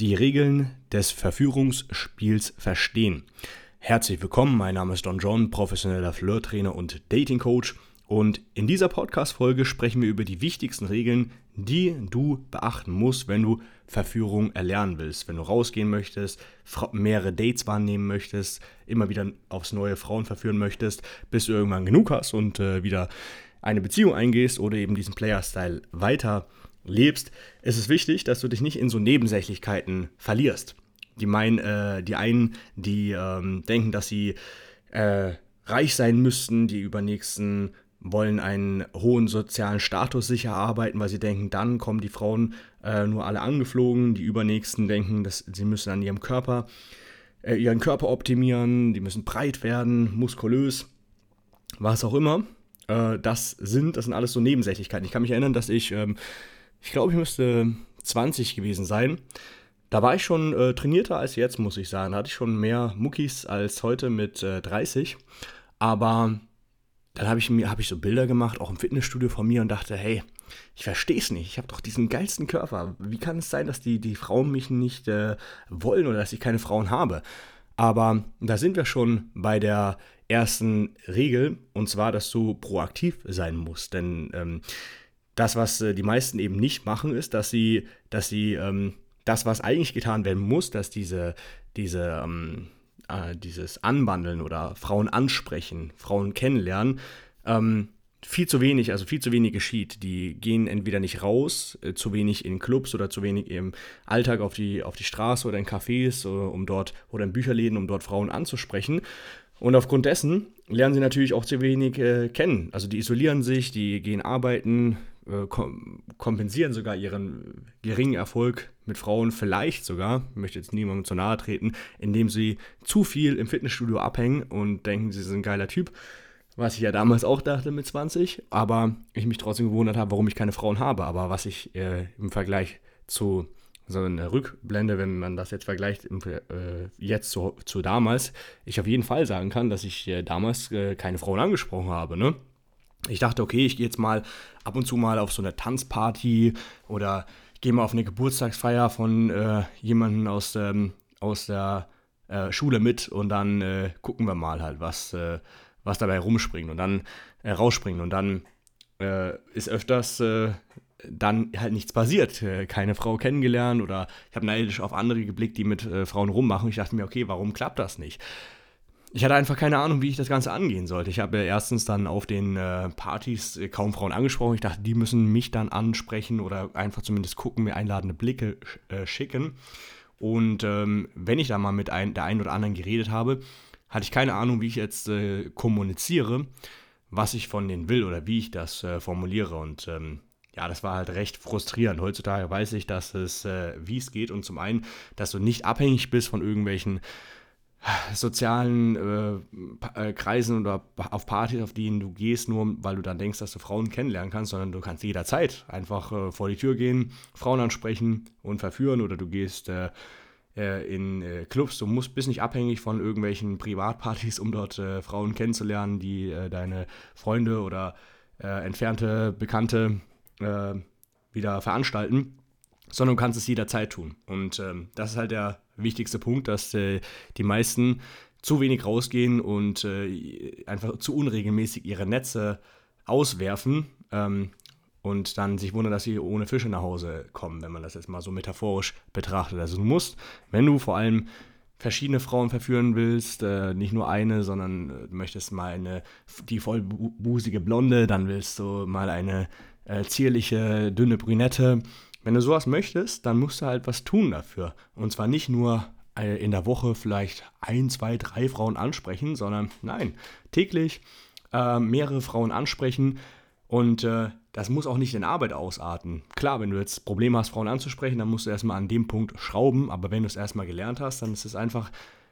Die Regeln des Verführungsspiels verstehen. Herzlich willkommen, mein Name ist Don John, professioneller Flirttrainer und Dating Coach. Und in dieser Podcast-Folge sprechen wir über die wichtigsten Regeln, die du beachten musst, wenn du Verführung erlernen willst. Wenn du rausgehen möchtest, mehrere Dates wahrnehmen möchtest, immer wieder aufs neue Frauen verführen möchtest, bis du irgendwann genug hast und äh, wieder eine Beziehung eingehst oder eben diesen Player-Style weiter lebst, ist es wichtig, dass du dich nicht in so Nebensächlichkeiten verlierst. Die meinen, äh, die einen, die ähm, denken, dass sie äh, reich sein müssten, die übernächsten wollen einen hohen sozialen Status sicher arbeiten, weil sie denken, dann kommen die Frauen äh, nur alle angeflogen. Die übernächsten denken, dass sie müssen an ihrem Körper, äh, ihren Körper optimieren, die müssen breit werden, muskulös, was auch immer. Äh, das sind, das sind alles so Nebensächlichkeiten. Ich kann mich erinnern, dass ich ähm, ich glaube, ich müsste 20 gewesen sein. Da war ich schon äh, trainierter als jetzt, muss ich sagen. Da hatte ich schon mehr Muckis als heute mit äh, 30. Aber dann habe ich, hab ich so Bilder gemacht, auch im Fitnessstudio von mir und dachte, hey, ich verstehe es nicht. Ich habe doch diesen geilsten Körper. Wie kann es sein, dass die, die Frauen mich nicht äh, wollen oder dass ich keine Frauen habe? Aber da sind wir schon bei der ersten Regel, und zwar, dass du proaktiv sein musst. Denn ähm, das, was äh, die meisten eben nicht machen, ist, dass sie, dass sie ähm, das, was eigentlich getan werden muss, dass diese, diese, ähm, äh, dieses Anbandeln oder Frauen ansprechen, Frauen kennenlernen, ähm, viel zu wenig, also viel zu wenig geschieht. Die gehen entweder nicht raus, äh, zu wenig in Clubs oder zu wenig im Alltag auf die, auf die Straße oder in Cafés, oder, äh, um dort oder in Bücherläden, um dort Frauen anzusprechen. Und aufgrund dessen lernen sie natürlich auch zu wenig äh, kennen. Also die isolieren sich, die gehen arbeiten, äh, kompensieren sogar ihren geringen Erfolg mit Frauen vielleicht sogar, ich möchte jetzt niemandem zu nahe treten, indem sie zu viel im Fitnessstudio abhängen und denken, sie sind ein geiler Typ. Was ich ja damals auch dachte mit 20, aber ich mich trotzdem gewundert habe, warum ich keine Frauen habe. Aber was ich äh, im Vergleich zu so einer Rückblende, wenn man das jetzt vergleicht, äh, jetzt zu, zu, damals, ich auf jeden Fall sagen kann, dass ich äh, damals äh, keine Frauen angesprochen habe. Ne? Ich dachte, okay, ich gehe jetzt mal ab und zu mal auf so eine Tanzparty oder gehe mal auf eine Geburtstagsfeier von äh, jemandem aus, ähm, aus der äh, Schule mit und dann äh, gucken wir mal halt, was, äh, was dabei rumspringt und dann äh, rausspringt. Und dann äh, ist öfters dann halt nichts passiert. keine Frau kennengelernt oder ich habe neidisch auf andere geblickt, die mit Frauen rummachen. Ich dachte mir, okay, warum klappt das nicht? Ich hatte einfach keine Ahnung, wie ich das Ganze angehen sollte. Ich habe erstens dann auf den äh, Partys äh, kaum Frauen angesprochen. Ich dachte, die müssen mich dann ansprechen oder einfach zumindest gucken, mir einladende Blicke äh, schicken. Und ähm, wenn ich da mal mit ein, der einen oder anderen geredet habe, hatte ich keine Ahnung, wie ich jetzt äh, kommuniziere, was ich von denen will oder wie ich das äh, formuliere. Und ähm, ja, das war halt recht frustrierend. Heutzutage weiß ich, dass es, äh, wie es geht und zum einen, dass du nicht abhängig bist von irgendwelchen sozialen äh, äh, Kreisen oder auf Partys, auf denen du gehst, nur weil du dann denkst, dass du Frauen kennenlernen kannst, sondern du kannst jederzeit einfach äh, vor die Tür gehen, Frauen ansprechen und verführen oder du gehst äh, äh in äh, Clubs. Du musst, bist nicht abhängig von irgendwelchen Privatpartys, um dort Frauen kennenzulernen, die deine Freunde oder entfernte Bekannte wieder veranstalten sondern du kannst es jederzeit tun. Und ähm, das ist halt der wichtigste Punkt, dass äh, die meisten zu wenig rausgehen und äh, einfach zu unregelmäßig ihre Netze auswerfen ähm, und dann sich wundern, dass sie ohne Fische nach Hause kommen, wenn man das jetzt mal so metaphorisch betrachtet. Also du musst, wenn du vor allem verschiedene Frauen verführen willst, äh, nicht nur eine, sondern äh, möchtest mal eine, die vollbusige Blonde, dann willst du mal eine äh, zierliche, dünne Brünette, wenn du sowas möchtest, dann musst du halt was tun dafür. Und zwar nicht nur äh, in der Woche vielleicht ein, zwei, drei Frauen ansprechen, sondern nein, täglich äh, mehrere Frauen ansprechen und äh, das muss auch nicht in Arbeit ausarten. Klar, wenn du jetzt Probleme hast, Frauen anzusprechen, dann musst du erstmal an dem Punkt schrauben, aber wenn du es erstmal gelernt hast, dann ist es einfach,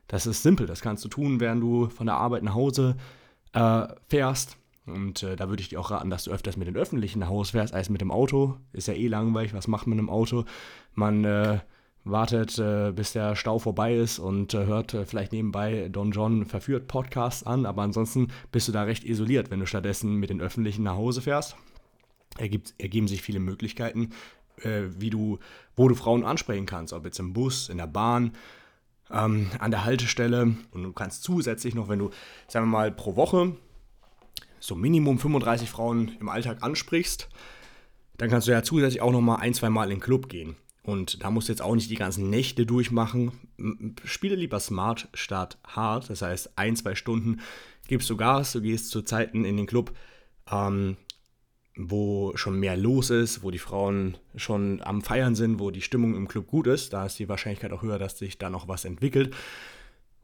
das ist simpel, das kannst du tun, während du von der Arbeit nach Hause äh, fährst und äh, da würde ich dir auch raten, dass du öfters mit dem öffentlichen Haus fährst als mit dem Auto. Ist ja eh langweilig. Was macht man im Auto? Man äh, wartet, äh, bis der Stau vorbei ist und äh, hört äh, vielleicht nebenbei Don John verführt Podcasts an. Aber ansonsten bist du da recht isoliert. Wenn du stattdessen mit den öffentlichen nach Hause fährst, ergibt, ergeben sich viele Möglichkeiten, äh, wie du, wo du Frauen ansprechen kannst, ob jetzt im Bus, in der Bahn, ähm, an der Haltestelle. Und du kannst zusätzlich noch, wenn du, sagen wir mal, pro Woche so Minimum 35 Frauen im Alltag ansprichst, dann kannst du ja zusätzlich auch noch mal ein, zwei Mal in den Club gehen. Und da musst du jetzt auch nicht die ganzen Nächte durchmachen. Spiele lieber smart statt hart. Das heißt, ein, zwei Stunden gibst du Gas, du gehst zu Zeiten in den Club, ähm, wo schon mehr los ist, wo die Frauen schon am Feiern sind, wo die Stimmung im Club gut ist. Da ist die Wahrscheinlichkeit auch höher, dass sich da noch was entwickelt.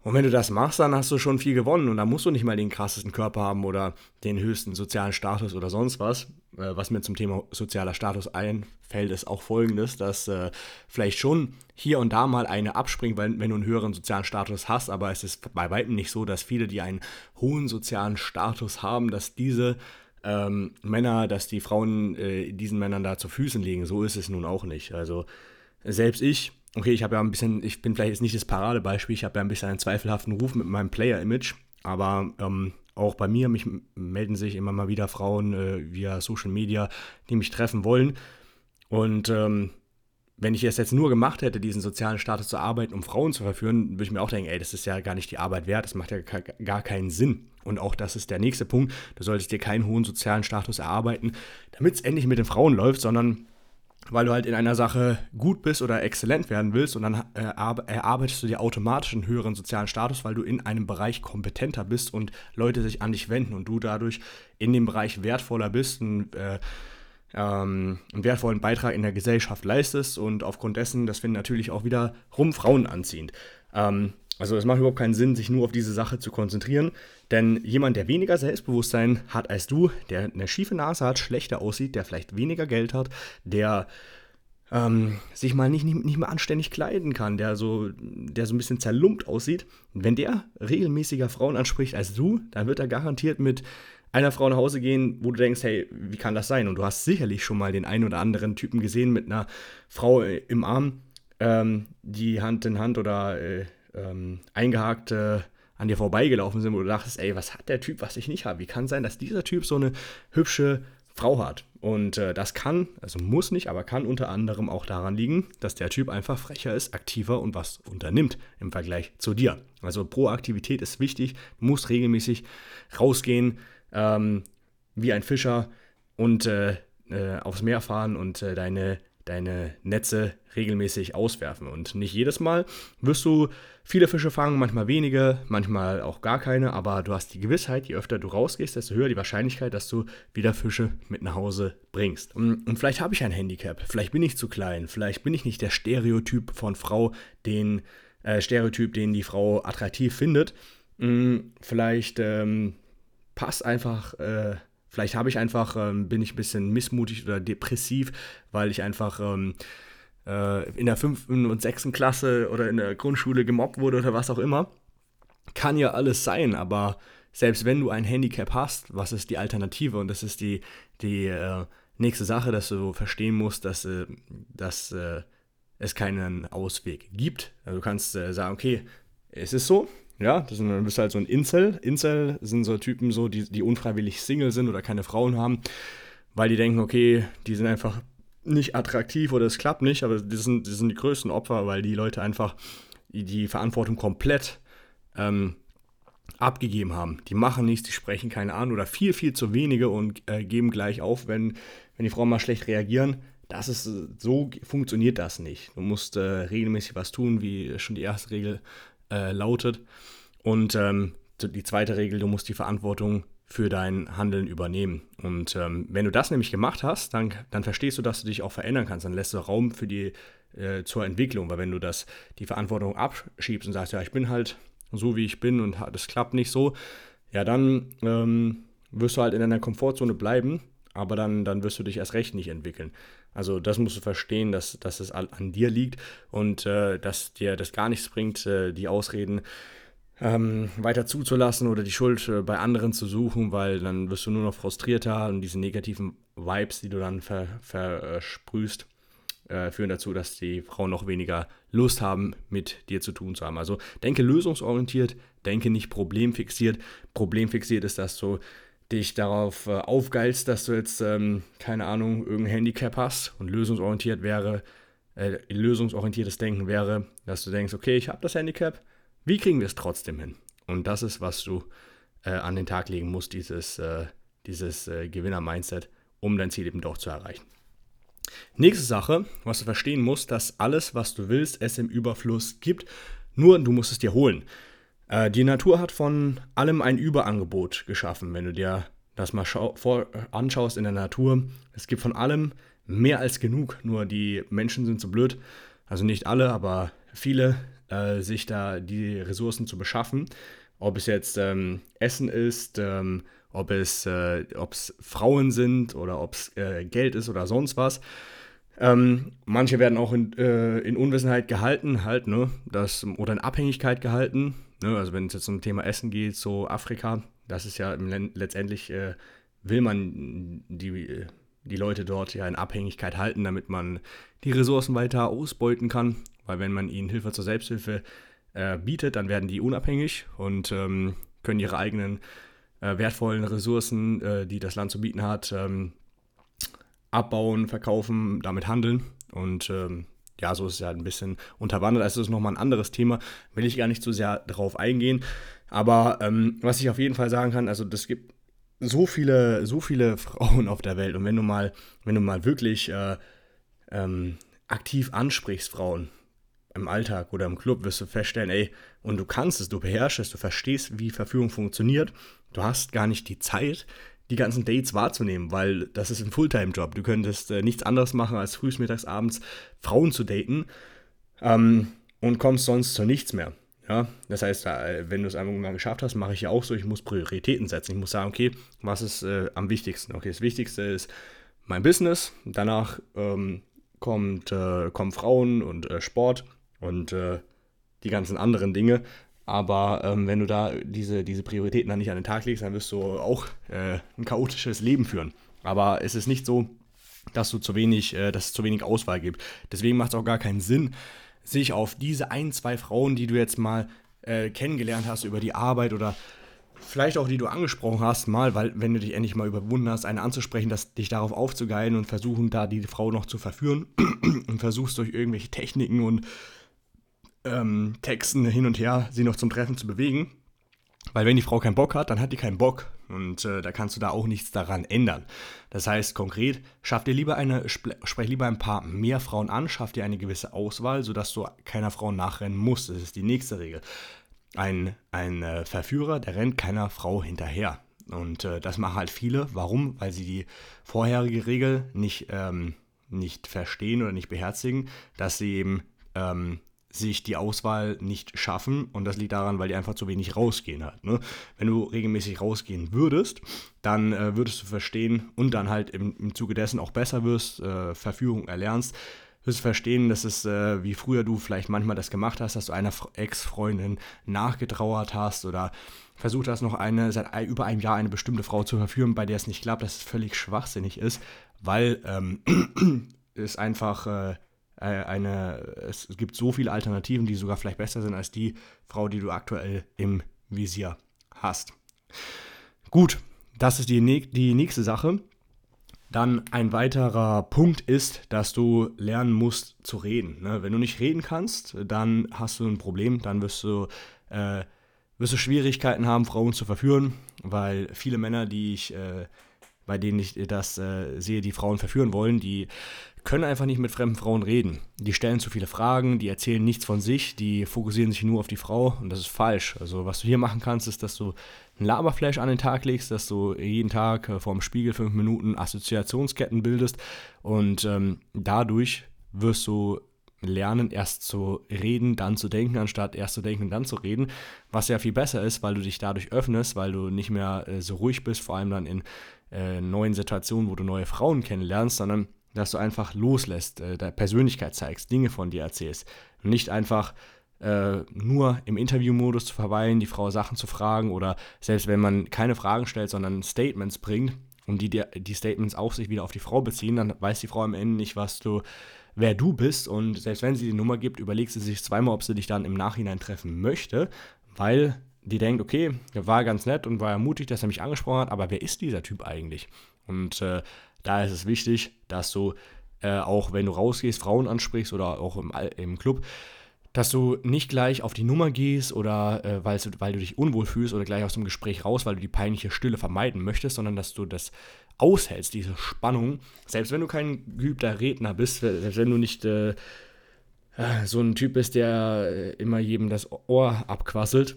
Und wenn du das machst, dann hast du schon viel gewonnen und dann musst du nicht mal den krassesten Körper haben oder den höchsten sozialen Status oder sonst was. Äh, was mir zum Thema sozialer Status einfällt, ist auch folgendes, dass äh, vielleicht schon hier und da mal eine abspringt, weil, wenn du einen höheren sozialen Status hast, aber es ist bei weitem nicht so, dass viele, die einen hohen sozialen Status haben, dass diese ähm, Männer, dass die Frauen äh, diesen Männern da zu Füßen liegen. So ist es nun auch nicht. Also selbst ich, okay, ich habe ja ein bisschen, ich bin vielleicht jetzt nicht das Paradebeispiel, ich habe ja ein bisschen einen zweifelhaften Ruf mit meinem Player-Image, aber ähm, auch bei mir mich melden sich immer mal wieder Frauen äh, via Social Media, die mich treffen wollen. Und ähm, wenn ich es jetzt nur gemacht hätte, diesen sozialen Status zu arbeiten, um Frauen zu verführen, würde ich mir auch denken, ey, das ist ja gar nicht die Arbeit wert, das macht ja gar keinen Sinn. Und auch das ist der nächste Punkt, du solltest dir keinen hohen sozialen Status erarbeiten, damit es endlich mit den Frauen läuft, sondern weil du halt in einer Sache gut bist oder exzellent werden willst und dann äh, erarbeitest du dir automatisch einen höheren sozialen Status, weil du in einem Bereich kompetenter bist und Leute sich an dich wenden und du dadurch in dem Bereich wertvoller bist und äh, ähm, einen wertvollen Beitrag in der Gesellschaft leistest und aufgrund dessen, das finden natürlich auch wiederum Frauen anziehend. Ähm, also es macht überhaupt keinen Sinn, sich nur auf diese Sache zu konzentrieren, denn jemand, der weniger Selbstbewusstsein hat als du, der eine schiefe Nase hat, schlechter aussieht, der vielleicht weniger Geld hat, der ähm, sich mal nicht, nicht, nicht mehr anständig kleiden kann, der so, der so ein bisschen zerlumpt aussieht, wenn der regelmäßiger Frauen anspricht als du, dann wird er garantiert mit einer Frau nach Hause gehen, wo du denkst, hey, wie kann das sein? Und du hast sicherlich schon mal den einen oder anderen Typen gesehen mit einer Frau im Arm, ähm, die Hand in Hand oder äh, ähm, eingehakt äh, an dir vorbeigelaufen sind, wo du dachtest, ey, was hat der Typ, was ich nicht habe? Wie kann sein, dass dieser Typ so eine hübsche Frau hat? Und äh, das kann, also muss nicht, aber kann unter anderem auch daran liegen, dass der Typ einfach frecher ist, aktiver und was unternimmt im Vergleich zu dir. Also Proaktivität ist wichtig, du musst regelmäßig rausgehen, ähm, wie ein Fischer und äh, äh, aufs Meer fahren und äh, deine, deine Netze regelmäßig auswerfen. Und nicht jedes Mal wirst du viele Fische fangen, manchmal wenige, manchmal auch gar keine, aber du hast die Gewissheit, je öfter du rausgehst, desto höher die Wahrscheinlichkeit, dass du wieder Fische mit nach Hause bringst. Und, und vielleicht habe ich ein Handicap, vielleicht bin ich zu klein, vielleicht bin ich nicht der Stereotyp von Frau, den äh, Stereotyp, den die Frau attraktiv findet. Hm, vielleicht ähm, passt einfach, äh, vielleicht habe ich einfach, ähm, bin ich ein bisschen missmutig oder depressiv, weil ich einfach ähm, äh, in der fünften und sechsten Klasse oder in der Grundschule gemobbt wurde oder was auch immer. Kann ja alles sein, aber selbst wenn du ein Handicap hast, was ist die Alternative? Und das ist die, die äh, nächste Sache, dass du verstehen musst, dass, äh, dass äh, es keinen Ausweg gibt. Also du kannst äh, sagen, okay, es ist so, ja, das sind, dann bist du halt so ein Incel. Incel sind so Typen, so, die, die unfreiwillig Single sind oder keine Frauen haben, weil die denken, okay, die sind einfach nicht attraktiv oder es klappt nicht, aber das sind, das sind die größten Opfer, weil die Leute einfach die, die Verantwortung komplett ähm, abgegeben haben. Die machen nichts, die sprechen keine an oder viel, viel zu wenige und äh, geben gleich auf, wenn, wenn die Frauen mal schlecht reagieren. Das ist, so funktioniert das nicht. Du musst äh, regelmäßig was tun, wie schon die erste Regel äh, lautet. Und ähm, die zweite Regel, du musst die Verantwortung für dein Handeln übernehmen. Und ähm, wenn du das nämlich gemacht hast, dann, dann verstehst du, dass du dich auch verändern kannst. Dann lässt du Raum für die äh, zur Entwicklung. Weil wenn du das, die Verantwortung abschiebst und sagst, ja, ich bin halt so, wie ich bin und das klappt nicht so, ja, dann ähm, wirst du halt in deiner Komfortzone bleiben, aber dann, dann wirst du dich erst recht nicht entwickeln. Also das musst du verstehen, dass, dass es an dir liegt und äh, dass dir das gar nichts bringt, äh, die Ausreden ähm, weiter zuzulassen oder die Schuld äh, bei anderen zu suchen, weil dann wirst du nur noch frustrierter und diese negativen Vibes, die du dann versprühst, ver, äh, führen dazu, dass die Frauen noch weniger Lust haben, mit dir zu tun zu haben. Also denke lösungsorientiert, denke nicht problemfixiert. Problemfixiert ist, dass du dich darauf äh, aufgeilst, dass du jetzt, ähm, keine Ahnung, irgendein Handicap hast und lösungsorientiert wäre, äh, lösungsorientiertes Denken wäre, dass du denkst, okay, ich habe das Handicap, wie kriegen wir es trotzdem hin? Und das ist, was du äh, an den Tag legen musst, dieses, äh, dieses äh, Gewinner-Mindset, um dein Ziel eben doch zu erreichen. Nächste Sache, was du verstehen musst, dass alles, was du willst, es im Überfluss gibt, nur du musst es dir holen. Äh, die Natur hat von allem ein Überangebot geschaffen. Wenn du dir das mal vor, anschaust in der Natur, es gibt von allem mehr als genug. Nur die Menschen sind so blöd, also nicht alle, aber viele, äh, sich da die Ressourcen zu beschaffen. Ob es jetzt ähm, Essen ist, ähm, ob es äh, Frauen sind oder ob es äh, Geld ist oder sonst was. Ähm, manche werden auch in, äh, in, Unwissenheit gehalten, halt, ne, das, oder in Abhängigkeit gehalten. Ne, also wenn es jetzt um Thema Essen geht, so Afrika, das ist ja letztendlich, äh, will man die, die Leute dort ja in Abhängigkeit halten, damit man die Ressourcen weiter ausbeuten kann. Weil wenn man ihnen Hilfe zur Selbsthilfe äh, bietet, dann werden die unabhängig und ähm, können ihre eigenen äh, wertvollen Ressourcen, äh, die das Land zu bieten hat, ähm, abbauen, verkaufen, damit handeln. Und ähm, ja, so ist es ja ein bisschen unterwandert. Also das ist nochmal ein anderes Thema, will ich gar nicht so sehr darauf eingehen. Aber ähm, was ich auf jeden Fall sagen kann, also das gibt so viele, so viele Frauen auf der Welt. Und wenn du mal, wenn du mal wirklich äh, ähm, aktiv ansprichst, Frauen, im Alltag oder im Club wirst du feststellen, ey, und du kannst es, du beherrschst es, du verstehst, wie Verführung funktioniert. Du hast gar nicht die Zeit, die ganzen Dates wahrzunehmen, weil das ist ein Fulltime-Job. Du könntest äh, nichts anderes machen, als frühs, mittags, abends Frauen zu daten ähm, und kommst sonst zu nichts mehr. Ja, das heißt, äh, wenn du es einmal mal geschafft hast, mache ich ja auch so, ich muss Prioritäten setzen. Ich muss sagen, okay, was ist äh, am wichtigsten? Okay, das Wichtigste ist mein Business, danach ähm, kommt, äh, kommen Frauen und äh, Sport und äh, die ganzen anderen Dinge. Aber ähm, wenn du da diese, diese Prioritäten dann nicht an den Tag legst, dann wirst du auch äh, ein chaotisches Leben führen. Aber es ist nicht so, dass du zu wenig, äh, dass es zu wenig Auswahl gibt. Deswegen macht es auch gar keinen Sinn, sich auf diese ein, zwei Frauen, die du jetzt mal äh, kennengelernt hast über die Arbeit oder vielleicht auch die du angesprochen hast, mal, weil wenn du dich endlich mal überwunden hast, eine anzusprechen, dass dich darauf aufzugeilen und versuchen, da die Frau noch zu verführen und versuchst durch irgendwelche Techniken und ähm, Texten hin und her sie noch zum Treffen zu bewegen. Weil wenn die Frau keinen Bock hat, dann hat die keinen Bock. Und äh, da kannst du da auch nichts daran ändern. Das heißt konkret, schaff dir lieber eine, sprech lieber ein paar mehr Frauen an, schaff dir eine gewisse Auswahl, sodass du keiner Frau nachrennen musst. Das ist die nächste Regel. Ein, ein äh, Verführer, der rennt keiner Frau hinterher. Und äh, das machen halt viele. Warum? Weil sie die vorherige Regel nicht, ähm, nicht verstehen oder nicht beherzigen, dass sie eben ähm, sich die Auswahl nicht schaffen und das liegt daran, weil die einfach zu wenig rausgehen halt. Ne? Wenn du regelmäßig rausgehen würdest, dann äh, würdest du verstehen und dann halt im, im Zuge dessen auch besser wirst, äh, Verführung erlernst, wirst du verstehen, dass es, äh, wie früher du vielleicht manchmal das gemacht hast, dass du einer Ex-Freundin nachgetrauert hast oder versucht hast, noch eine, seit über einem Jahr eine bestimmte Frau zu verführen, bei der es nicht klappt, dass es völlig schwachsinnig ist, weil ähm, es einfach äh, eine, es gibt so viele Alternativen, die sogar vielleicht besser sind als die Frau, die du aktuell im Visier hast. Gut, das ist die, die nächste Sache. Dann ein weiterer Punkt ist, dass du lernen musst zu reden. Ne? Wenn du nicht reden kannst, dann hast du ein Problem, dann wirst du, äh, wirst du Schwierigkeiten haben, Frauen zu verführen, weil viele Männer, die ich, äh, bei denen ich das äh, sehe, die Frauen verführen wollen, die können einfach nicht mit fremden Frauen reden. Die stellen zu viele Fragen, die erzählen nichts von sich, die fokussieren sich nur auf die Frau und das ist falsch. Also was du hier machen kannst, ist, dass du ein Laberflash an den Tag legst, dass du jeden Tag äh, vorm Spiegel fünf Minuten Assoziationsketten bildest und ähm, dadurch wirst du lernen, erst zu reden, dann zu denken, anstatt erst zu denken, dann zu reden, was ja viel besser ist, weil du dich dadurch öffnest, weil du nicht mehr äh, so ruhig bist, vor allem dann in äh, neuen Situationen, wo du neue Frauen kennenlernst, sondern dass du einfach loslässt, äh, deine Persönlichkeit zeigst, Dinge von dir erzählst. Nicht einfach äh, nur im Interviewmodus zu verweilen, die Frau Sachen zu fragen oder selbst wenn man keine Fragen stellt, sondern Statements bringt und die, die Statements auch sich wieder auf die Frau beziehen, dann weiß die Frau am Ende nicht, was du, wer du bist. Und selbst wenn sie die Nummer gibt, überlegt sie sich zweimal, ob sie dich dann im Nachhinein treffen möchte, weil die denkt, okay, war ganz nett und war ermutigt, dass er mich angesprochen hat, aber wer ist dieser Typ eigentlich? Und äh, da ist es wichtig, dass du äh, auch, wenn du rausgehst, Frauen ansprichst oder auch im, im Club, dass du nicht gleich auf die Nummer gehst oder äh, weil, du, weil du dich unwohl fühlst oder gleich aus dem Gespräch raus, weil du die peinliche Stille vermeiden möchtest, sondern dass du das aushältst, diese Spannung. Selbst wenn du kein geübter Redner bist, selbst wenn du nicht äh, äh so ein Typ bist, der äh, immer jedem das Ohr abquasselt,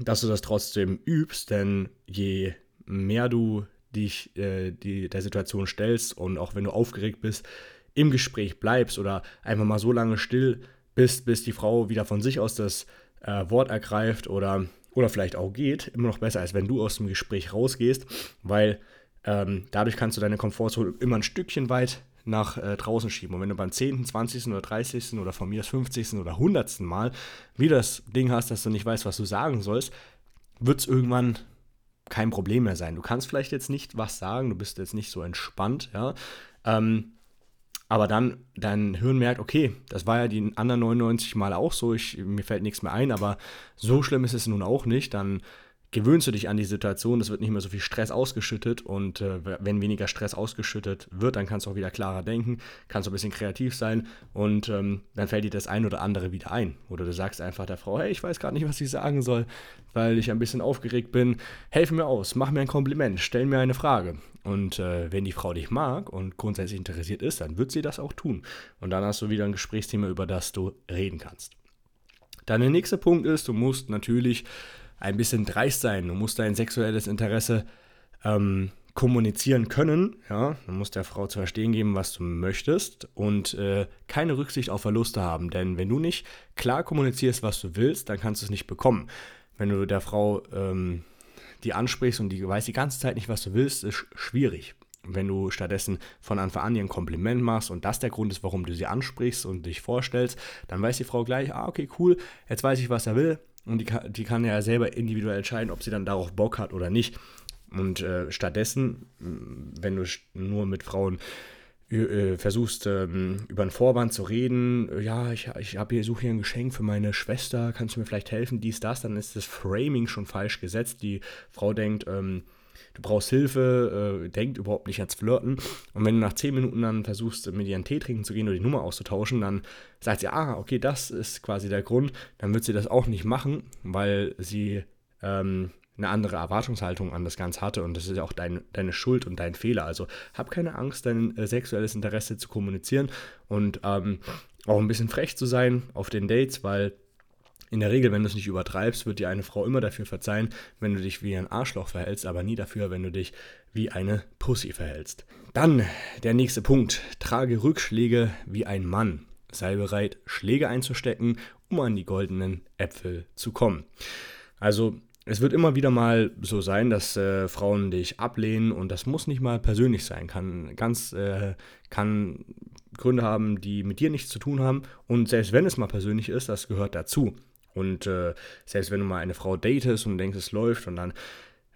dass du das trotzdem übst, denn je mehr du dich äh, die, der Situation stellst und auch wenn du aufgeregt bist, im Gespräch bleibst oder einfach mal so lange still bist, bis die Frau wieder von sich aus das äh, Wort ergreift oder, oder vielleicht auch geht, immer noch besser, als wenn du aus dem Gespräch rausgehst, weil ähm, dadurch kannst du deine Komfortzone immer ein Stückchen weit nach äh, draußen schieben. Und wenn du beim 10., 20. oder 30. oder von mir das 50. oder 100. Mal wieder das Ding hast, dass du nicht weißt, was du sagen sollst, wird es irgendwann kein Problem mehr sein. Du kannst vielleicht jetzt nicht was sagen, du bist jetzt nicht so entspannt, ja. Ähm, aber dann dein Hirn merkt, okay, das war ja die anderen 99 Mal auch so, ich, mir fällt nichts mehr ein, aber so schlimm ist es nun auch nicht, dann gewöhnst du dich an die Situation, es wird nicht mehr so viel Stress ausgeschüttet und äh, wenn weniger Stress ausgeschüttet wird, dann kannst du auch wieder klarer denken, kannst du ein bisschen kreativ sein und ähm, dann fällt dir das ein oder andere wieder ein. Oder du sagst einfach der Frau, hey, ich weiß gerade nicht, was ich sagen soll, weil ich ein bisschen aufgeregt bin, helf mir aus, mach mir ein Kompliment, stell mir eine Frage. Und äh, wenn die Frau dich mag und grundsätzlich interessiert ist, dann wird sie das auch tun. Und dann hast du wieder ein Gesprächsthema, über das du reden kannst. Dann der nächste Punkt ist, du musst natürlich ein bisschen dreist sein. Du musst dein sexuelles Interesse ähm, kommunizieren können. Ja? Du musst der Frau zu verstehen geben, was du möchtest und äh, keine Rücksicht auf Verluste haben. Denn wenn du nicht klar kommunizierst, was du willst, dann kannst du es nicht bekommen. Wenn du der Frau ähm, die ansprichst und die weiß die ganze Zeit nicht, was du willst, ist schwierig. Wenn du stattdessen von Anfang an ihr ein Kompliment machst und das der Grund ist, warum du sie ansprichst und dich vorstellst, dann weiß die Frau gleich, ah, okay, cool, jetzt weiß ich, was er will, und die kann, die kann ja selber individuell entscheiden, ob sie dann darauf Bock hat oder nicht. Und äh, stattdessen, wenn du nur mit Frauen äh, versuchst, ähm, über einen Vorwand zu reden, äh, ja, ich, ich hier, suche hier ein Geschenk für meine Schwester, kannst du mir vielleicht helfen, dies, das, dann ist das Framing schon falsch gesetzt. Die Frau denkt, ähm, du brauchst Hilfe, äh, denkt überhaupt nicht ans Flirten. Und wenn du nach 10 Minuten dann versuchst, mit ihr einen Tee trinken zu gehen oder die Nummer auszutauschen, dann sagt sie, ah, okay, das ist quasi der Grund. Dann wird sie das auch nicht machen, weil sie ähm, eine andere Erwartungshaltung an das Ganze hatte und das ist ja auch dein, deine Schuld und dein Fehler. Also hab keine Angst, dein äh, sexuelles Interesse zu kommunizieren und ähm, auch ein bisschen frech zu sein auf den Dates, weil in der Regel, wenn du es nicht übertreibst, wird dir eine Frau immer dafür verzeihen, wenn du dich wie ein Arschloch verhältst, aber nie dafür, wenn du dich wie eine Pussy verhältst. Dann der nächste Punkt. Trage Rückschläge wie ein Mann. Sei bereit, Schläge einzustecken, um an die goldenen Äpfel zu kommen. Also es wird immer wieder mal so sein, dass äh, Frauen dich ablehnen und das muss nicht mal persönlich sein, kann ganz äh, kann Gründe haben, die mit dir nichts zu tun haben und selbst wenn es mal persönlich ist, das gehört dazu. Und äh, selbst wenn du mal eine Frau datest und denkst, es läuft und dann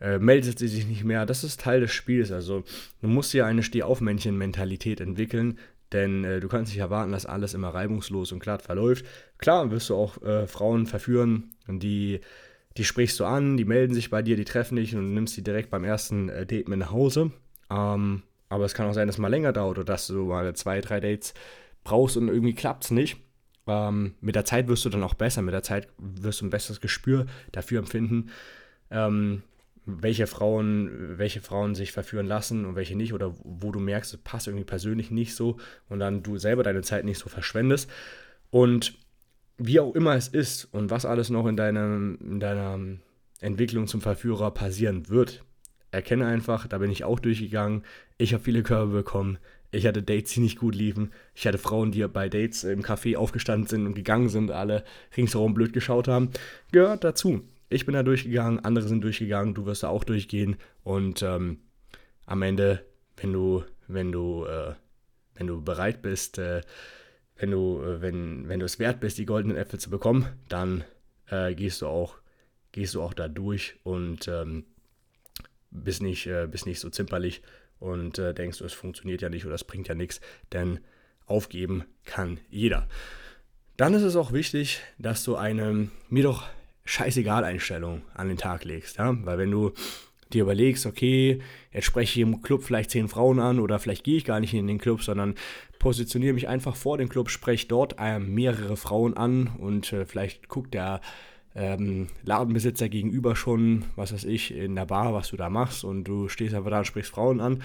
äh, meldet sie sich nicht mehr, das ist Teil des Spiels. Also du musst ja eine Stehaufmännchen-Mentalität entwickeln, denn äh, du kannst nicht erwarten, dass alles immer reibungslos und glatt verläuft. Klar wirst du auch äh, Frauen verführen, die, die sprichst du an, die melden sich bei dir, die treffen dich und du nimmst sie direkt beim ersten äh, Date mit nach Hause. Ähm, aber es kann auch sein, dass es mal länger dauert oder dass du mal zwei, drei Dates brauchst und irgendwie klappt es nicht. Ähm, mit der Zeit wirst du dann auch besser, mit der Zeit wirst du ein besseres Gespür dafür empfinden, ähm, welche Frauen, welche Frauen sich verführen lassen und welche nicht, oder wo du merkst, es passt irgendwie persönlich nicht so und dann du selber deine Zeit nicht so verschwendest. Und wie auch immer es ist und was alles noch in, deinem, in deiner Entwicklung zum Verführer passieren wird, erkenne einfach, da bin ich auch durchgegangen. Ich habe viele Körbe bekommen. Ich hatte Dates, die nicht gut liefen. Ich hatte Frauen, die bei Dates im Café aufgestanden sind und gegangen sind, alle ringsherum blöd geschaut haben. Gehört dazu. Ich bin da durchgegangen, andere sind durchgegangen, du wirst da auch durchgehen. Und ähm, am Ende, wenn du, wenn du, äh, wenn du bereit bist, äh, wenn du, äh, wenn, wenn du es wert bist, die goldenen Äpfel zu bekommen, dann äh, gehst du auch, gehst du auch da durch und ähm, bist nicht, äh, bist nicht so zimperlich und äh, denkst es funktioniert ja nicht oder es bringt ja nichts, denn aufgeben kann jeder. Dann ist es auch wichtig, dass du eine, mir doch Scheißegal-Einstellung an den Tag legst. Ja? Weil wenn du dir überlegst, okay, jetzt spreche ich im Club vielleicht zehn Frauen an oder vielleicht gehe ich gar nicht in den Club, sondern positioniere mich einfach vor dem Club, spreche dort äh, mehrere Frauen an und äh, vielleicht guckt der ähm, Ladenbesitzer gegenüber schon, was weiß ich, in der Bar, was du da machst und du stehst einfach da und sprichst Frauen an,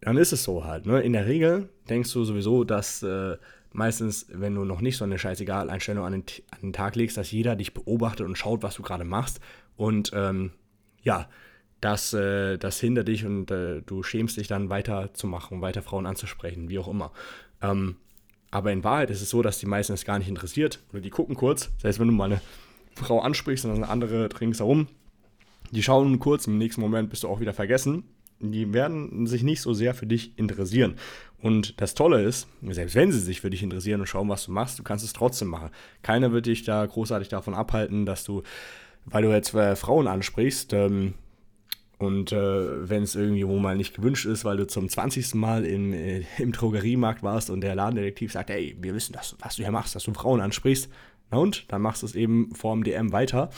dann ist es so halt. Ne? In der Regel denkst du sowieso, dass äh, meistens, wenn du noch nicht so eine scheißegal Einstellung an den, an den Tag legst, dass jeder dich beobachtet und schaut, was du gerade machst und ähm, ja, das, äh, das hindert dich und äh, du schämst dich dann weiterzumachen, weiter Frauen anzusprechen, wie auch immer. Ähm, aber in Wahrheit ist es so, dass die meisten es gar nicht interessiert oder die gucken kurz. Heißt, wenn du mal eine Frau ansprichst und dann eine andere ringsherum, die schauen kurz, im nächsten Moment bist du auch wieder vergessen. Die werden sich nicht so sehr für dich interessieren. Und das Tolle ist, selbst wenn sie sich für dich interessieren und schauen, was du machst, du kannst es trotzdem machen. Keiner wird dich da großartig davon abhalten, dass du, weil du jetzt äh, Frauen ansprichst, ähm, und äh, wenn es irgendwo mal nicht gewünscht ist, weil du zum 20. Mal im, äh, im Drogeriemarkt warst und der Ladendetektiv sagt, ey, wir wissen, dass, was du hier machst, dass du Frauen ansprichst, na und? Dann machst du es eben vor dem DM weiter.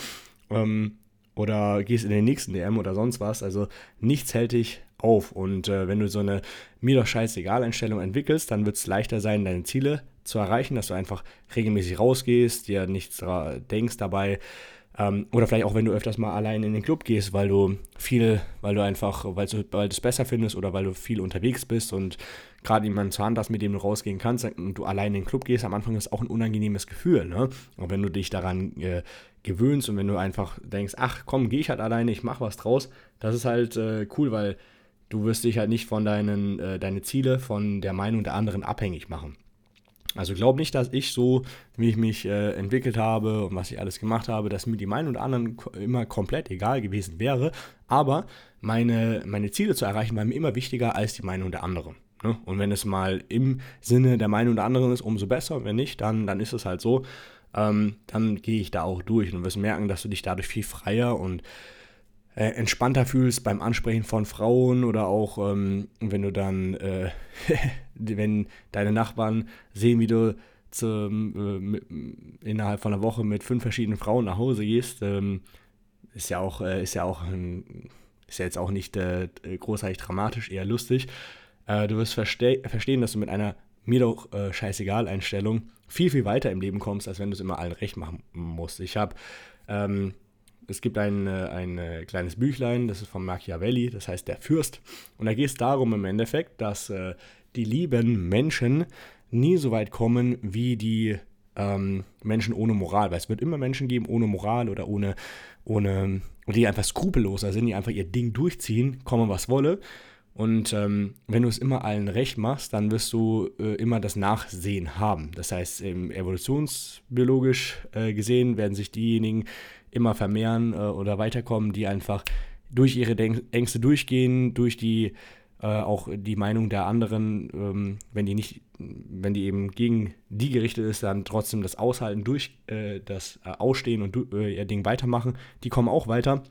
Ähm, oder gehst in den nächsten DM oder sonst was. Also nichts hält dich auf. Und äh, wenn du so eine mir doch scheißegal Einstellung entwickelst, dann wird es leichter sein, deine Ziele zu erreichen, dass du einfach regelmäßig rausgehst, dir nichts denkst dabei, ähm, oder vielleicht auch, wenn du öfters mal allein in den Club gehst, weil du viel, weil du einfach, weil du, es besser findest oder weil du viel unterwegs bist und gerade jemanden zur Hand hast, mit dem du rausgehen kannst und du allein in den Club gehst, am Anfang ist auch ein unangenehmes Gefühl. Ne? Und wenn du dich daran äh, gewöhnst und wenn du einfach denkst, ach komm, geh ich halt alleine, ich mach was draus, das ist halt äh, cool, weil du wirst dich halt nicht von deinen, äh, deine Ziele, von der Meinung der anderen abhängig machen. Also glaub nicht, dass ich so, wie ich mich äh, entwickelt habe und was ich alles gemacht habe, dass mir die Meinung der anderen immer komplett egal gewesen wäre. Aber meine, meine Ziele zu erreichen waren mir immer wichtiger als die Meinung der anderen. Ne? Und wenn es mal im Sinne der Meinung der anderen ist, umso besser. Wenn nicht, dann, dann ist es halt so. Ähm, dann gehe ich da auch durch und wirst merken, dass du dich dadurch viel freier und äh, entspannter fühlst beim Ansprechen von Frauen oder auch ähm, wenn du dann, äh, wenn deine Nachbarn sehen, wie du zum, äh, innerhalb von einer Woche mit fünf verschiedenen Frauen nach Hause gehst, ähm, ist ja auch, äh, ist ja auch ein, ist ja jetzt auch nicht äh, großartig dramatisch, eher lustig. Äh, du wirst verste verstehen, dass du mit einer mir doch äh, scheißegal Einstellung viel, viel weiter im Leben kommst, als wenn du es immer allen recht machen musst. Ich habe ähm, es gibt ein, äh, ein kleines Büchlein, das ist von Machiavelli, das heißt Der Fürst. Und da geht es darum im Endeffekt, dass die lieben Menschen nie so weit kommen wie die ähm, Menschen ohne Moral. Weil es wird immer Menschen geben ohne Moral oder ohne, ohne, die einfach skrupelloser sind, die einfach ihr Ding durchziehen, komme was wolle. Und ähm, wenn du es immer allen recht machst, dann wirst du äh, immer das Nachsehen haben. Das heißt, evolutionsbiologisch äh, gesehen werden sich diejenigen immer vermehren äh, oder weiterkommen, die einfach durch ihre Denk Ängste durchgehen, durch die äh, auch die Meinung der anderen, ähm, wenn die nicht, wenn die eben gegen die gerichtet ist, dann trotzdem das Aushalten durch äh, das äh, Ausstehen und ihr Ding weitermachen, die kommen auch weiter.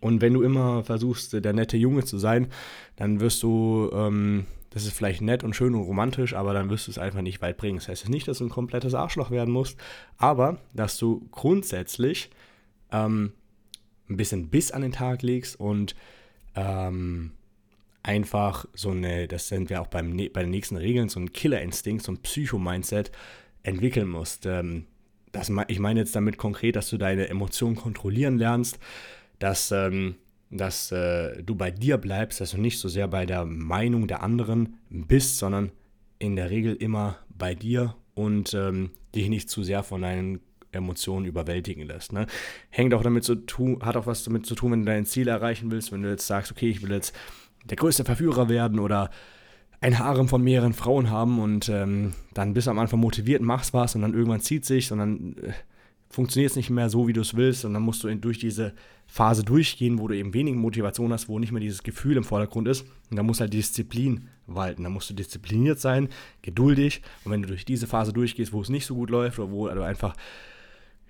Und wenn du immer versuchst, der nette Junge zu sein, dann wirst du, ähm, das ist vielleicht nett und schön und romantisch, aber dann wirst du es einfach nicht weit bringen. Das heißt nicht, dass du ein komplettes Arschloch werden musst, aber dass du grundsätzlich ähm, ein bisschen Biss an den Tag legst und ähm, einfach so eine, das sind wir auch beim, bei den nächsten Regeln, so ein Killerinstinkt, so ein Psycho-Mindset entwickeln musst. Ähm, das, ich meine jetzt damit konkret, dass du deine Emotionen kontrollieren lernst, dass, ähm, dass äh, du bei dir bleibst, dass du nicht so sehr bei der Meinung der anderen bist, sondern in der Regel immer bei dir und ähm, dich nicht zu sehr von deinen Emotionen überwältigen lässt. Ne? Hängt auch damit zu tun, hat auch was damit zu tun, wenn du dein Ziel erreichen willst, wenn du jetzt sagst, okay, ich will jetzt der größte Verführer werden oder ein Harem von mehreren Frauen haben und ähm, dann bist du am Anfang motiviert, machst was und dann irgendwann zieht sich und dann äh, funktioniert es nicht mehr so, wie du es willst und dann musst du durch diese Phase durchgehen, wo du eben wenig Motivation hast, wo nicht mehr dieses Gefühl im Vordergrund ist und dann muss halt Disziplin walten. Da musst du diszipliniert sein, geduldig und wenn du durch diese Phase durchgehst, wo es nicht so gut läuft oder wo du einfach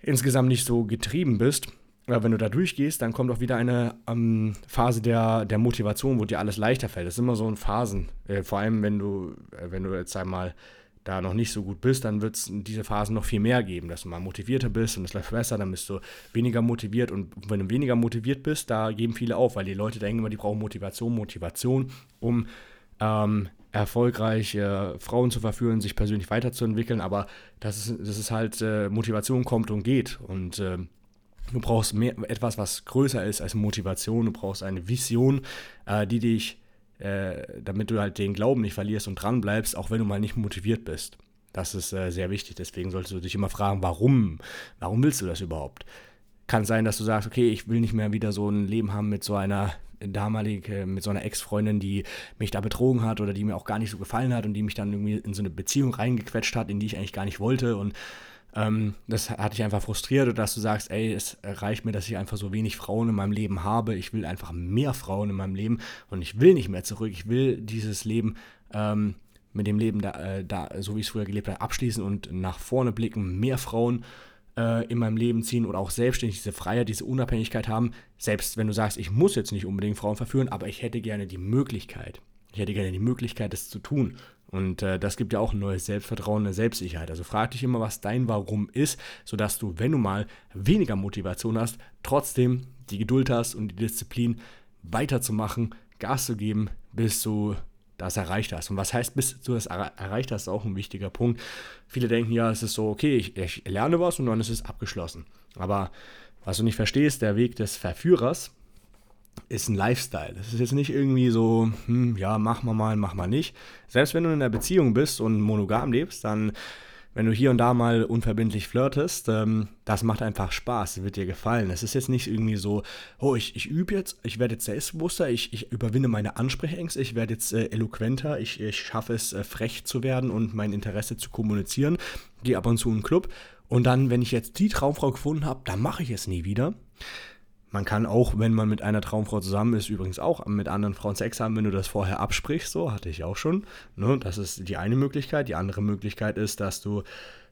insgesamt nicht so getrieben bist, aber wenn du da durchgehst, dann kommt auch wieder eine ähm, Phase der, der Motivation, wo dir alles leichter fällt. Das ist immer so in Phasen. Äh, vor allem, wenn du, äh, wenn du jetzt einmal da noch nicht so gut bist, dann wird es diese Phasen noch viel mehr geben, dass du mal motivierter bist und es läuft besser, dann bist du weniger motiviert und wenn du weniger motiviert bist, da geben viele auf, weil die Leute denken immer, die brauchen Motivation, Motivation, um ähm, erfolgreich äh, Frauen zu verführen, sich persönlich weiterzuentwickeln, aber das ist, das ist halt, äh, Motivation kommt und geht und äh, du brauchst mehr, etwas, was größer ist als Motivation, du brauchst eine Vision, äh, die dich äh, damit du halt den Glauben nicht verlierst und dran bleibst, auch wenn du mal nicht motiviert bist. Das ist äh, sehr wichtig. Deswegen solltest du dich immer fragen, warum? Warum willst du das überhaupt? Kann sein, dass du sagst, okay, ich will nicht mehr wieder so ein Leben haben mit so einer damalig äh, mit so einer Ex-Freundin, die mich da betrogen hat oder die mir auch gar nicht so gefallen hat und die mich dann irgendwie in so eine Beziehung reingequetscht hat, in die ich eigentlich gar nicht wollte und ähm, das hat dich einfach frustriert, dass du sagst, ey, es reicht mir, dass ich einfach so wenig Frauen in meinem Leben habe. Ich will einfach mehr Frauen in meinem Leben und ich will nicht mehr zurück. Ich will dieses Leben ähm, mit dem Leben, da, äh, da, so wie ich es früher gelebt habe, abschließen und nach vorne blicken, mehr Frauen äh, in meinem Leben ziehen oder auch selbstständig diese Freiheit, diese Unabhängigkeit haben. Selbst wenn du sagst, ich muss jetzt nicht unbedingt Frauen verführen, aber ich hätte gerne die Möglichkeit. Ich hätte gerne die Möglichkeit, das zu tun. Und äh, das gibt ja auch ein neues Selbstvertrauen, eine Selbstsicherheit. Also frag dich immer, was dein Warum ist, sodass du, wenn du mal weniger Motivation hast, trotzdem die Geduld hast und die Disziplin weiterzumachen, Gas zu geben, bis du das erreicht hast. Und was heißt, bis du das erreicht hast, ist auch ein wichtiger Punkt. Viele denken ja, es ist so, okay, ich, ich lerne was und dann ist es abgeschlossen. Aber was du nicht verstehst, der Weg des Verführers ist ein Lifestyle. Das ist jetzt nicht irgendwie so, hm, ja, mach mal mal, mach mal nicht. Selbst wenn du in einer Beziehung bist und monogam lebst, dann, wenn du hier und da mal unverbindlich flirtest, ähm, das macht einfach Spaß, wird dir gefallen. Es ist jetzt nicht irgendwie so, oh, ich, ich übe jetzt, ich werde jetzt selbstbewusster, ich, ich überwinde meine Ansprechängste, ich werde jetzt äh, eloquenter, ich, ich schaffe es, äh, frech zu werden und mein Interesse zu kommunizieren, gehe ab und zu in einen Club und dann, wenn ich jetzt die Traumfrau gefunden habe, dann mache ich es nie wieder man kann auch, wenn man mit einer Traumfrau zusammen ist, übrigens auch mit anderen Frauen Sex haben, wenn du das vorher absprichst, so hatte ich auch schon. Ne? Das ist die eine Möglichkeit. Die andere Möglichkeit ist, dass du,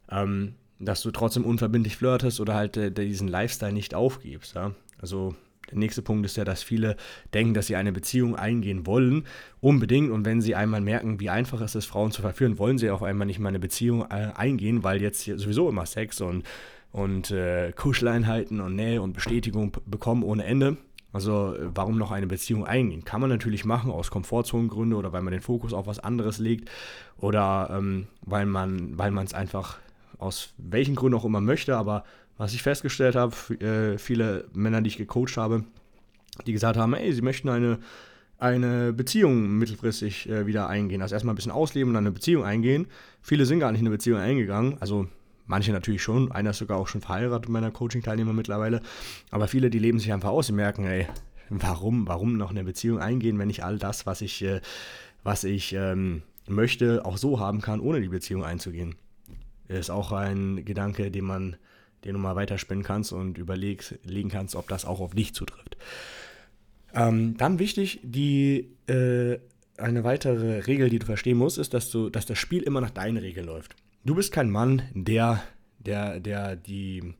ähm, dass du trotzdem unverbindlich flirtest oder halt äh, diesen Lifestyle nicht aufgibst. Ja? Also der nächste Punkt ist ja, dass viele denken, dass sie eine Beziehung eingehen wollen, unbedingt. Und wenn sie einmal merken, wie einfach es ist, Frauen zu verführen, wollen sie auf einmal nicht mal eine Beziehung äh, eingehen, weil jetzt sowieso immer Sex und und äh, Kuscheleinheiten und Nähe und Bestätigung bekommen ohne Ende. Also äh, warum noch eine Beziehung eingehen? Kann man natürlich machen aus Komfortzonengründen oder weil man den Fokus auf was anderes legt oder ähm, weil man weil es einfach aus welchen Gründen auch immer möchte. Aber was ich festgestellt habe, äh, viele Männer, die ich gecoacht habe, die gesagt haben, ey, sie möchten eine eine Beziehung mittelfristig äh, wieder eingehen. Also erstmal ein bisschen ausleben, dann eine Beziehung eingehen. Viele sind gar nicht in eine Beziehung eingegangen. Also Manche natürlich schon, einer ist sogar auch schon verheiratet, meiner Coaching-Teilnehmer mittlerweile. Aber viele, die leben sich einfach aus, die merken, ey, warum, warum noch eine Beziehung eingehen, wenn ich all das, was ich, äh, was ich ähm, möchte, auch so haben kann, ohne die Beziehung einzugehen. Ist auch ein Gedanke, den man, den du mal weiterspinnen kannst und überlegen kannst, ob das auch auf dich zutrifft. Ähm, dann wichtig, die äh, eine weitere Regel, die du verstehen musst, ist, dass du, dass das Spiel immer nach deinen Regeln läuft. Du bist kein Mann, der, der, der die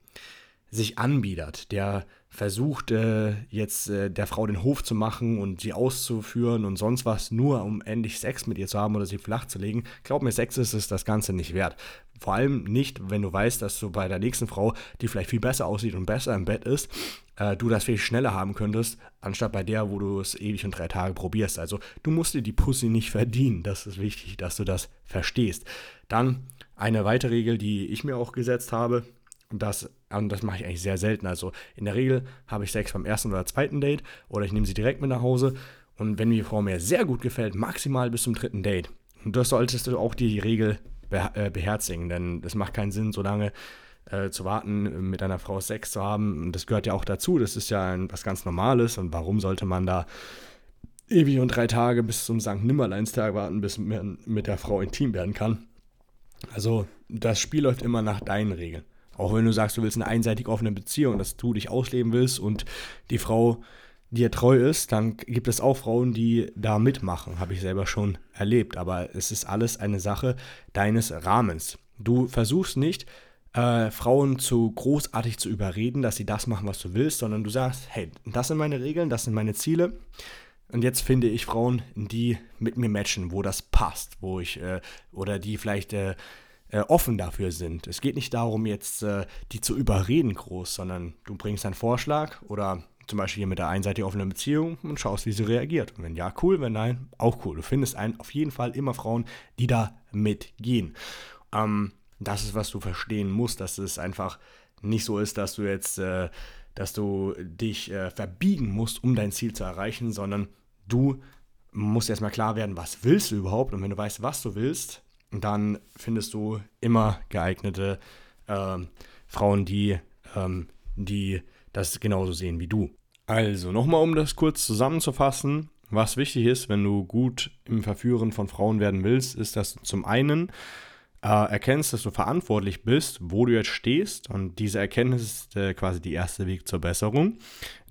sich anbiedert, der versucht äh, jetzt äh, der Frau den Hof zu machen und sie auszuführen und sonst was, nur um endlich Sex mit ihr zu haben oder sie flach zu legen. Glaub mir, Sex ist es das Ganze nicht wert. Vor allem nicht, wenn du weißt, dass du bei der nächsten Frau, die vielleicht viel besser aussieht und besser im Bett ist, äh, du das viel schneller haben könntest, anstatt bei der, wo du es ewig und drei Tage probierst. Also du musst dir die Pussy nicht verdienen. Das ist wichtig, dass du das verstehst. Dann eine weitere Regel, die ich mir auch gesetzt habe, und das, und das mache ich eigentlich sehr selten. Also in der Regel habe ich Sex beim ersten oder zweiten Date oder ich nehme sie direkt mit nach Hause. Und wenn die Frau mir sehr gut gefällt, maximal bis zum dritten Date. Und das solltest du auch die Regel äh, beherzigen, denn es macht keinen Sinn, so lange äh, zu warten, mit einer Frau Sex zu haben. Und das gehört ja auch dazu. Das ist ja ein, was ganz Normales. Und warum sollte man da ewig und drei Tage bis zum St. Nimmerleinstag warten, bis man mit der Frau intim werden kann? Also das Spiel läuft immer nach deinen Regeln. Auch wenn du sagst, du willst eine einseitig offene Beziehung, dass du dich ausleben willst und die Frau dir treu ist, dann gibt es auch Frauen, die da mitmachen. Habe ich selber schon erlebt. Aber es ist alles eine Sache deines Rahmens. Du versuchst nicht, äh, Frauen zu großartig zu überreden, dass sie das machen, was du willst, sondern du sagst, hey, das sind meine Regeln, das sind meine Ziele. Und jetzt finde ich Frauen, die mit mir matchen, wo das passt, wo ich, äh, oder die vielleicht äh, äh, offen dafür sind. Es geht nicht darum, jetzt äh, die zu überreden groß, sondern du bringst einen Vorschlag oder zum Beispiel hier mit der einseitigen offenen Beziehung und schaust, wie sie reagiert. Und wenn ja, cool, wenn nein, auch cool. Du findest einen, auf jeden Fall immer Frauen, die da mitgehen. Ähm, das ist, was du verstehen musst, dass es einfach nicht so ist, dass du jetzt, äh, dass du dich äh, verbiegen musst, um dein Ziel zu erreichen, sondern du musst erstmal klar werden, was willst du überhaupt. Und wenn du weißt, was du willst, dann findest du immer geeignete äh, Frauen, die, ähm, die das genauso sehen wie du. Also nochmal, um das kurz zusammenzufassen, was wichtig ist, wenn du gut im Verführen von Frauen werden willst, ist, dass du zum einen äh, erkennst, dass du verantwortlich bist, wo du jetzt stehst. Und diese Erkenntnis ist äh, quasi der erste Weg zur Besserung.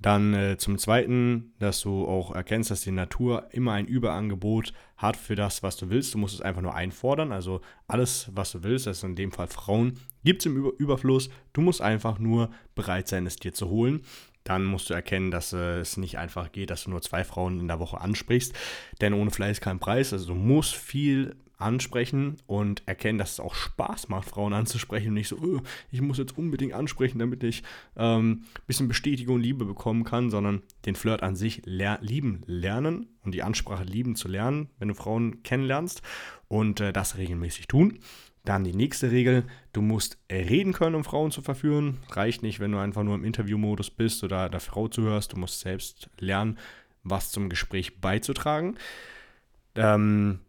Dann äh, zum Zweiten, dass du auch erkennst, dass die Natur immer ein Überangebot hat für das, was du willst. Du musst es einfach nur einfordern. Also alles, was du willst, ist in dem Fall Frauen, gibt es im Über Überfluss. Du musst einfach nur bereit sein, es dir zu holen dann musst du erkennen, dass äh, es nicht einfach geht, dass du nur zwei Frauen in der Woche ansprichst. Denn ohne Fleiß kein Preis. Also du musst viel ansprechen und erkennen, dass es auch Spaß macht, Frauen anzusprechen und nicht so, oh, ich muss jetzt unbedingt ansprechen, damit ich ähm, ein bisschen Bestätigung und Liebe bekommen kann, sondern den Flirt an sich ler lieben lernen und die Ansprache lieben zu lernen, wenn du Frauen kennenlernst und äh, das regelmäßig tun. Dann die nächste Regel, du musst reden können, um Frauen zu verführen. Reicht nicht, wenn du einfach nur im Interviewmodus bist oder der Frau zuhörst. Du musst selbst lernen, was zum Gespräch beizutragen. Ähm,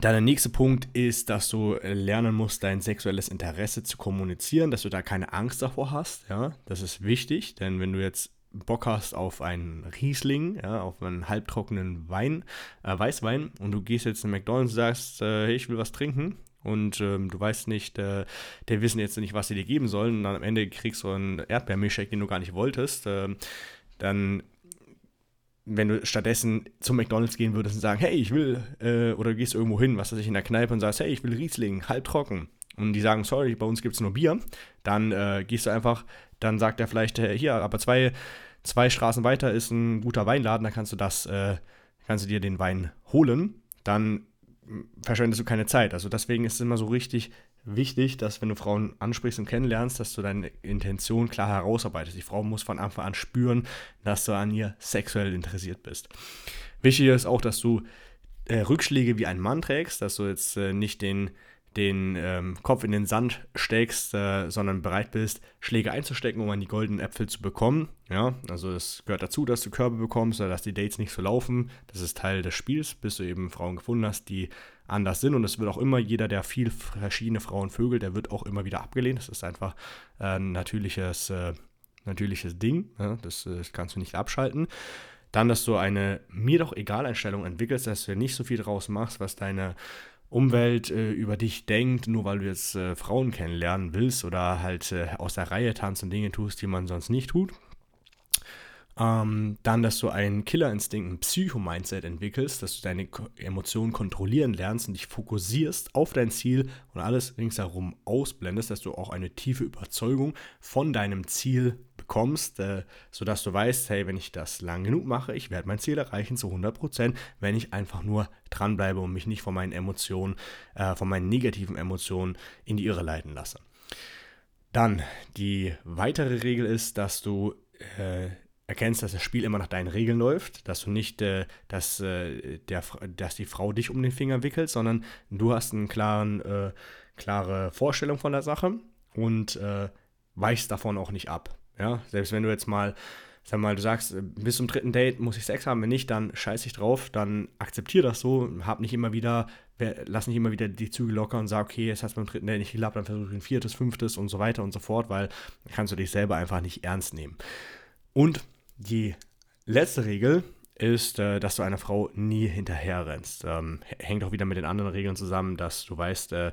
dann der nächste Punkt ist, dass du lernen musst, dein sexuelles Interesse zu kommunizieren, dass du da keine Angst davor hast. Ja, das ist wichtig, denn wenn du jetzt Bock hast auf einen Riesling, ja, auf einen halbtrockenen Wein, äh, Weißwein und du gehst jetzt in McDonald's und sagst, äh, hey, ich will was trinken und ähm, du weißt nicht, äh, der wissen jetzt nicht, was sie dir geben sollen und dann am Ende kriegst du einen Erdbeermilchshake, den du gar nicht wolltest, ähm, dann wenn du stattdessen zum McDonalds gehen würdest und sagen, hey, ich will, äh, oder du gehst irgendwo hin, was weiß ich, in der Kneipe und sagst, hey, ich will Riesling, halb trocken. Und die sagen, sorry, bei uns gibt es nur Bier. Dann äh, gehst du einfach, dann sagt er vielleicht, äh, hier, aber zwei, zwei Straßen weiter ist ein guter Weinladen, da kannst du das, äh, kannst du dir den Wein holen. Dann verschwendest du keine Zeit. Also deswegen ist es immer so richtig wichtig, dass wenn du Frauen ansprichst und kennenlernst, dass du deine Intention klar herausarbeitest. Die Frau muss von Anfang an spüren, dass du an ihr sexuell interessiert bist. Wichtig ist auch, dass du äh, Rückschläge wie ein Mann trägst, dass du jetzt äh, nicht den den ähm, Kopf in den Sand steckst, äh, sondern bereit bist, Schläge einzustecken, um an die goldenen Äpfel zu bekommen. Ja, also es gehört dazu, dass du Körbe bekommst oder dass die Dates nicht so laufen. Das ist Teil des Spiels, bis du eben Frauen gefunden hast, die anders sind. Und es wird auch immer, jeder, der viel verschiedene Frauen vögelt, der wird auch immer wieder abgelehnt. Das ist einfach äh, ein natürliches, äh, natürliches Ding. Ja? Das, das äh, kannst du nicht abschalten. Dann, dass du eine mir doch egal Einstellung entwickelst, dass du nicht so viel draus machst, was deine Umwelt äh, über dich denkt, nur weil du jetzt äh, Frauen kennenlernen willst oder halt äh, aus der Reihe tanzt und Dinge tust, die man sonst nicht tut. Ähm, dann, dass du einen Killerinstinkt, ein Psycho-Mindset entwickelst, dass du deine Emotionen kontrollieren lernst und dich fokussierst auf dein Ziel und alles ringsherum ausblendest, dass du auch eine tiefe Überzeugung von deinem Ziel bekommst, äh, sodass du weißt, hey, wenn ich das lang genug mache, ich werde mein Ziel erreichen zu 100%, wenn ich einfach nur dranbleibe und mich nicht von meinen Emotionen, äh, von meinen negativen Emotionen in die Irre leiten lasse. Dann die weitere Regel ist, dass du äh, erkennst, dass das Spiel immer nach deinen Regeln läuft, dass du nicht, äh, dass, äh, der, dass die Frau dich um den Finger wickelt, sondern du hast eine klaren, äh, klare Vorstellung von der Sache und äh, weichst davon auch nicht ab. Ja, selbst wenn du jetzt mal, sag mal, du sagst, bis zum dritten Date muss ich Sex haben, wenn nicht, dann scheiß ich drauf, dann akzeptier das so, hab nicht immer wieder, lass nicht immer wieder die Züge locker und sag, okay, hast du beim dritten Date nicht geklappt, dann versuche ich ein viertes, fünftes und so weiter und so fort, weil dann kannst du dich selber einfach nicht ernst nehmen. Und die letzte Regel ist, äh, dass du einer Frau nie hinterher rennst. Ähm, hängt auch wieder mit den anderen Regeln zusammen, dass du weißt, äh,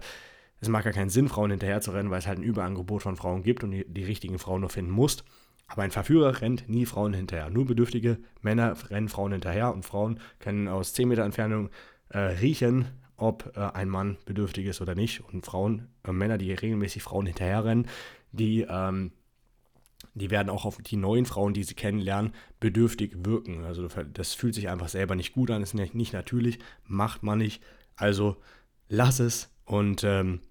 es macht gar keinen Sinn, Frauen hinterher zu rennen, weil es halt ein Überangebot von Frauen gibt und die, die richtigen Frauen nur finden musst. Aber ein Verführer rennt nie Frauen hinterher. Nur bedürftige Männer rennen Frauen hinterher und Frauen können aus 10 Meter Entfernung äh, riechen, ob äh, ein Mann bedürftig ist oder nicht. Und Frauen, äh, Männer, die regelmäßig Frauen hinterherrennen, die ähm, die werden auch auf die neuen Frauen, die sie kennenlernen, bedürftig wirken. Also das fühlt sich einfach selber nicht gut an, ist nicht natürlich, macht man nicht. Also lass es und ähm,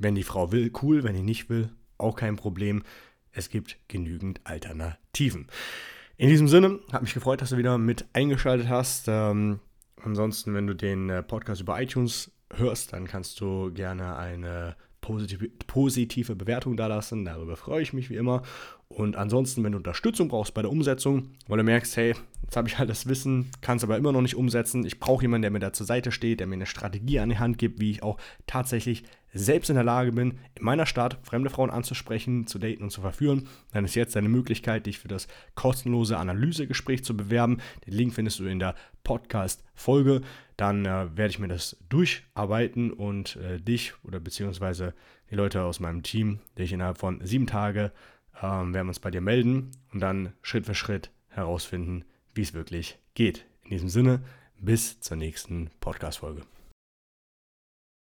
wenn die Frau will, cool, wenn die nicht will, auch kein Problem. Es gibt genügend Alternativen. In diesem Sinne, hat mich gefreut, dass du wieder mit eingeschaltet hast. Ähm, ansonsten, wenn du den äh, Podcast über iTunes hörst, dann kannst du gerne eine positive, positive Bewertung da lassen. Darüber freue ich mich wie immer. Und ansonsten, wenn du Unterstützung brauchst bei der Umsetzung, weil du merkst, hey, jetzt habe ich halt das Wissen, kann es aber immer noch nicht umsetzen. Ich brauche jemanden, der mir da zur Seite steht, der mir eine Strategie an die Hand gibt, wie ich auch tatsächlich selbst in der Lage bin, in meiner Stadt fremde Frauen anzusprechen, zu daten und zu verführen, dann ist jetzt deine Möglichkeit, dich für das kostenlose Analysegespräch zu bewerben. Den Link findest du in der Podcast-Folge. Dann äh, werde ich mir das durcharbeiten und äh, dich oder beziehungsweise die Leute aus meinem Team, dich innerhalb von sieben Tagen ähm, werden wir uns bei dir melden und dann Schritt für Schritt herausfinden, wie es wirklich geht. In diesem Sinne, bis zur nächsten Podcast-Folge.